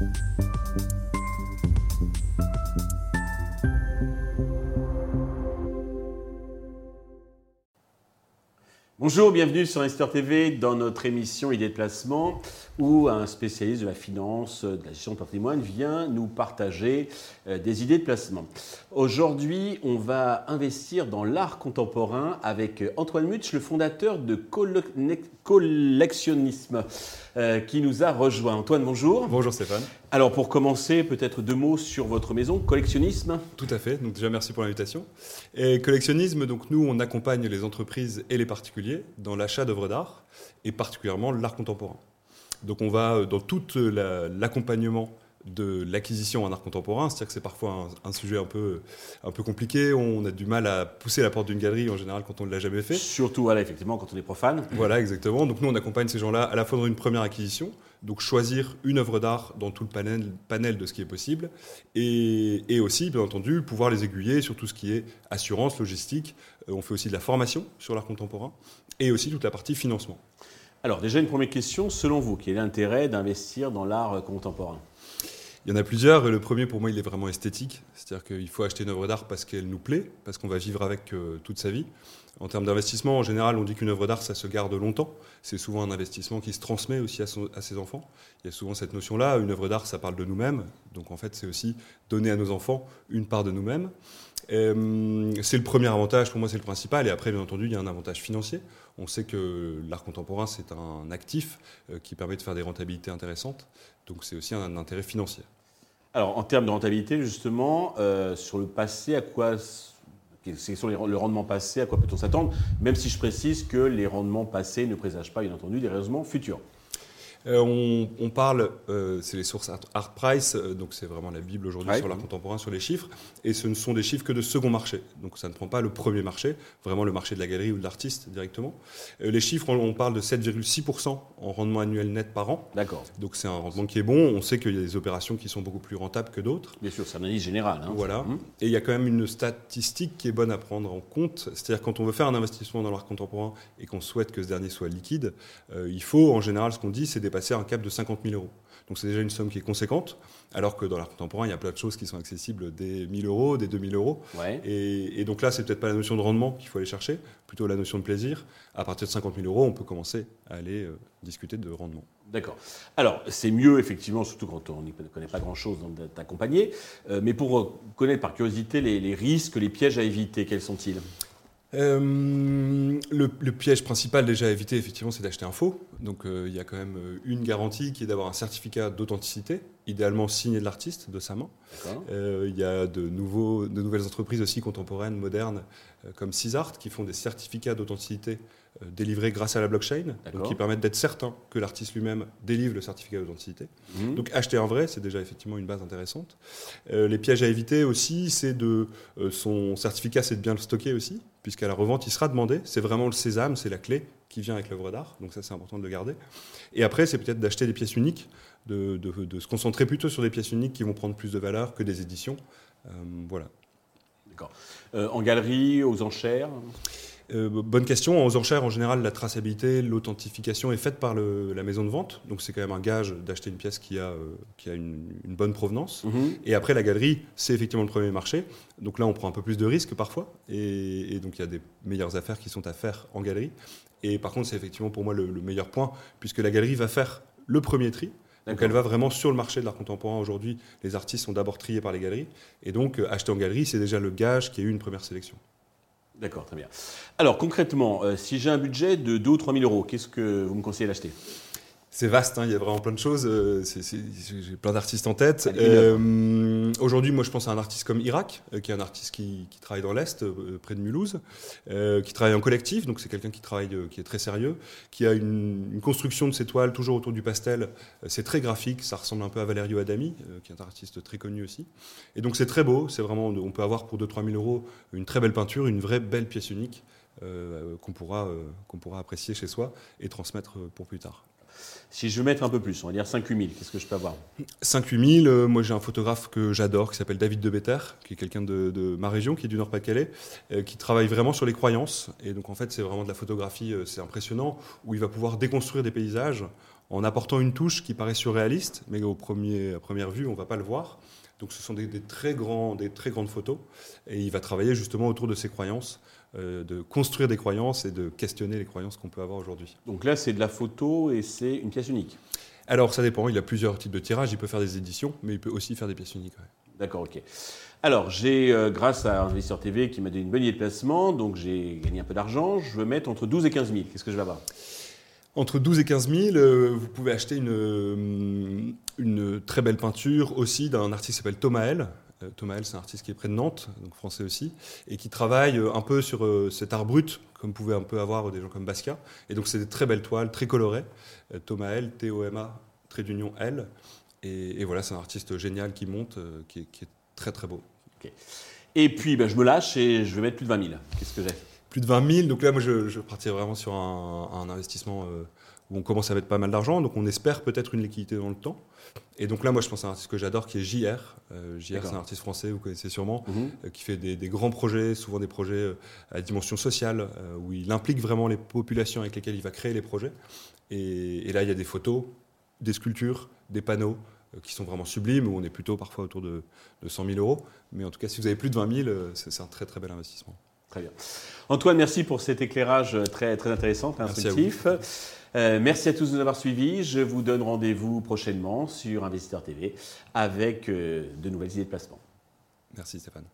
you Bonjour, bienvenue sur Investor TV dans notre émission Idées de placement où un spécialiste de la finance, de la gestion de patrimoine vient nous partager euh, des idées de placement. Aujourd'hui, on va investir dans l'art contemporain avec Antoine Mutsch, le fondateur de Collectionnisme, euh, qui nous a rejoint. Antoine, bonjour. Bonjour Stéphane. Alors pour commencer, peut-être deux mots sur votre maison, collectionnisme. Tout à fait. Donc déjà merci pour l'invitation. Et collectionnisme, donc nous on accompagne les entreprises et les particuliers dans l'achat d'œuvres d'art et particulièrement l'art contemporain. Donc on va dans tout l'accompagnement de l'acquisition en art contemporain, c'est-à-dire que c'est parfois un, sujet un peu, un peu compliqué, on a du mal à pousser la porte d'une galerie en général quand on ne l'a jamais fait. Surtout, voilà, effectivement, quand on est profane. Voilà, exactement. Donc nous, on accompagne ces gens-là à la fois dans une première acquisition, donc choisir une œuvre d'art dans tout le panel, de ce qui est possible, et, et, aussi, bien entendu, pouvoir les aiguiller sur tout ce qui est assurance, logistique. Euh, on fait aussi de la formation sur l'art contemporain, et aussi toute la partie financement. Alors déjà une première question, selon vous, quel est l'intérêt d'investir dans l'art contemporain? Il y en a plusieurs. Le premier, pour moi, il est vraiment esthétique. C'est-à-dire qu'il faut acheter une œuvre d'art parce qu'elle nous plaît, parce qu'on va vivre avec euh, toute sa vie. En termes d'investissement, en général, on dit qu'une œuvre d'art, ça se garde longtemps. C'est souvent un investissement qui se transmet aussi à, ses enfants. Il y a souvent cette notion-là. Une œuvre d'art, ça parle de nous-mêmes. Donc, en fait, c'est aussi donner à nos enfants une part de nous-mêmes. Euh, c'est le premier avantage, pour moi, c'est le principal. Et après, bien entendu, il y a un avantage financier. On sait que l'art contemporain, c'est un actif euh, qui permet de faire des rentabilités intéressantes. Donc, c'est aussi un intérêt financier. Alors, en termes de rentabilité, justement, euh, sur le passé, à quoi sur le rendement passé, à quoi peut-on s'attendre? Même si je précise que les rendements passés ne présagent pas, bien entendu, des raisonnements futurs. Euh, on, parle, euh, c'est les sources Art Price, euh, donc c'est vraiment la Bible aujourd'hui sur l'art contemporain, sur les chiffres, et ce ne sont des chiffres que de second marché. Donc ça ne prend pas le premier marché, vraiment le marché de la galerie ou de l'artiste directement. les chiffres, on, parle de 7,6% en rendement annuel net par an. D'accord. Donc c'est un rendement qui est bon. On sait qu'il y a des opérations qui sont beaucoup plus rentables que d'autres. Bien sûr, c'est une analyse générale. Hein. voilà. Hum. Et il y a quand même une statistique qui est bonne à prendre en compte. C'est-à-dire quand on veut faire un investissement dans l'art contemporain et qu'on souhaite que ce dernier soit liquide, il faut en général, ce qu'on dit, c'est passer un cap de 50 000 euros. Donc c'est déjà une somme qui est conséquente, alors que dans l'art contemporain, il y a plein de choses qui sont accessibles des 1000 euros, des 2000 euros. Et, donc là, c'est peut-être pas la notion de rendement qu'il faut aller chercher, plutôt la notion de plaisir. À partir de 50 000 euros, on peut commencer à aller euh, discuter de rendement. D'accord. Alors, c'est mieux, effectivement, surtout quand on ne connaît pas grand-chose d'accompagner. Euh, mais pour connaître par curiosité les, les risques, les pièges à éviter, quels sont-ils? Euh, le, piège principal déjà à éviter, effectivement, c'est d'acheter un faux. Donc euh, il y a quand même euh, une garantie qui est d'avoir un certificat d'authenticité, idéalement signé de l'artiste, de sa main. il y a de, nouveaux, de nouvelles entreprises aussi contemporaines, modernes, comme CISART, qui font des certificats d'authenticité délivrés grâce à la blockchain, donc qui permettent d'être certain que l'artiste lui-même délivre le certificat d'authenticité. Mmh. Donc acheter un vrai, c'est déjà effectivement une base intéressante. les pièges à éviter aussi, c'est de son certificat, c'est de bien le stocker aussi puisqu'à la revente, il sera demandé. C'est vraiment le sésame, c'est la clé qui vient avec l'œuvre d'art. Donc ça, c'est important de le garder. Et après, c'est peut-être d'acheter des pièces uniques, de, se concentrer plutôt sur des pièces uniques qui vont prendre plus de valeur que des éditions. Euh, voilà. D'accord. Euh, en galerie, aux enchères? Euh, bonne question. Aux enchères, en général, la traçabilité, l'authentification est faite par la maison de vente. Donc, c'est quand même un gage d'acheter une pièce qui a, euh, qui a une, bonne provenance. Mhm. Et après, la galerie, c'est effectivement le premier marché. Donc là, on prend un peu plus de risques parfois. Et, donc, il y a des meilleures affaires qui sont à faire en galerie. Et par contre, c'est effectivement pour moi le, meilleur point, puisque la galerie va faire le premier tri. Donc elle va vraiment sur le marché de l'art contemporain. Aujourd'hui, les artistes sont d'abord triés par les galeries. Et donc, euh, acheter en galerie, c'est déjà le gage qui a eu une première sélection. D'accord, très bien. Alors concrètement, euh, si j'ai un budget de 2 ou 3 000 euros, qu'est-ce que vous me conseillez d'acheter? C'est vaste, hein, il y a vraiment plein de choses. Euh, j'ai plein d'artistes en tête. Euh, aujourd'hui, moi, je pense à un artiste comme Irak, qui est un artiste qui, travaille dans l'Est, près de Mulhouse, qui travaille en collectif, donc c'est quelqu'un qui travaille, qui est très sérieux, qui a une, construction de ses toiles toujours autour du pastel. c'est très graphique, ça ressemble un peu à Valerio Adami, qui est un artiste très connu aussi. Et donc c'est très beau, c'est vraiment, on peut avoir pour 2-3 000 euros une très belle peinture, une vraie belle pièce unique. qu'on pourra, qu'on pourra apprécier chez soi et transmettre pour plus tard. Si je veux mettre un peu plus, on va dire 5-8 000, qu'est-ce que je peux avoir 5-8 000, euh, moi j'ai un photographe que j'adore qui s'appelle David de Better, qui est quelqu'un de, ma région, qui est du Nord-Pas-de-Calais, euh, qui travaille vraiment sur les croyances. Et donc en fait, c'est vraiment de la photographie, euh, c'est impressionnant, où il va pouvoir déconstruire des paysages en apportant une touche qui paraît surréaliste, mais au premier, à première vue, on ne va pas le voir. Donc ce sont des, très grands, des très grandes photos, et il va travailler justement autour de ses croyances, euh, de construire des croyances et de questionner les croyances qu'on peut avoir aujourd'hui. Donc là, c'est de la photo et c'est une pièce unique Alors ça dépend, il a plusieurs types de tirages, il peut faire des éditions, mais il peut aussi faire des pièces uniques. D'accord, ok. Alors, j'ai, euh, grâce à Investisseur TV qui m'a donné une bonne idée de placement, donc j'ai gagné un peu d'argent, je veux mettre entre 12 et 15 000. Qu'est-ce que je vais avoir? Entre 12 et 15 000, euh, vous pouvez acheter une, euh, une très belle peinture aussi d'un artiste qui s'appelle Thomas L. Euh, Thomas L, c'est un artiste qui est près de Nantes, donc français aussi, et qui travaille un peu sur cet art brut, comme pouvait un peu avoir des gens comme Basquiat. Et donc, c'est des très belles toiles, très colorées. Thomas L, T-O-M-A, trait d'union L. Et, voilà, c'est un artiste génial qui monte, qui, est, très très beau. Et puis, ben, je me lâche et je vais mettre plus de 20 000. Qu'est-ce que j'ai? Plus de 20 000. Donc là, moi, je, je partirais vraiment sur un, investissement euh, où on commence à mettre pas mal d'argent. Donc on espère peut-être une liquidité dans le temps. Et donc là, moi, je pense à un artiste que j'adore qui est JR. Euh, JR, c'est un artiste français, vous connaissez sûrement, mhm. euh, qui fait des, grands projets, souvent des projets à dimension sociale, où il implique vraiment les populations avec lesquelles il va créer les projets. Et, là, il y a des photos, des sculptures, des panneaux qui sont vraiment sublimes, où on est plutôt parfois autour de, de 100 000 euros. Mais en tout cas, si vous avez plus de 20 000, c'est un très très bel investissement. Très bien. Antoine, merci pour cet éclairage très, très intéressant, très instructif. Euh, merci à tous de nous avoir suivis. Je vous donne rendez-vous prochainement sur Investisseur TV avec euh, de nouvelles idées de placement. Merci Stéphane.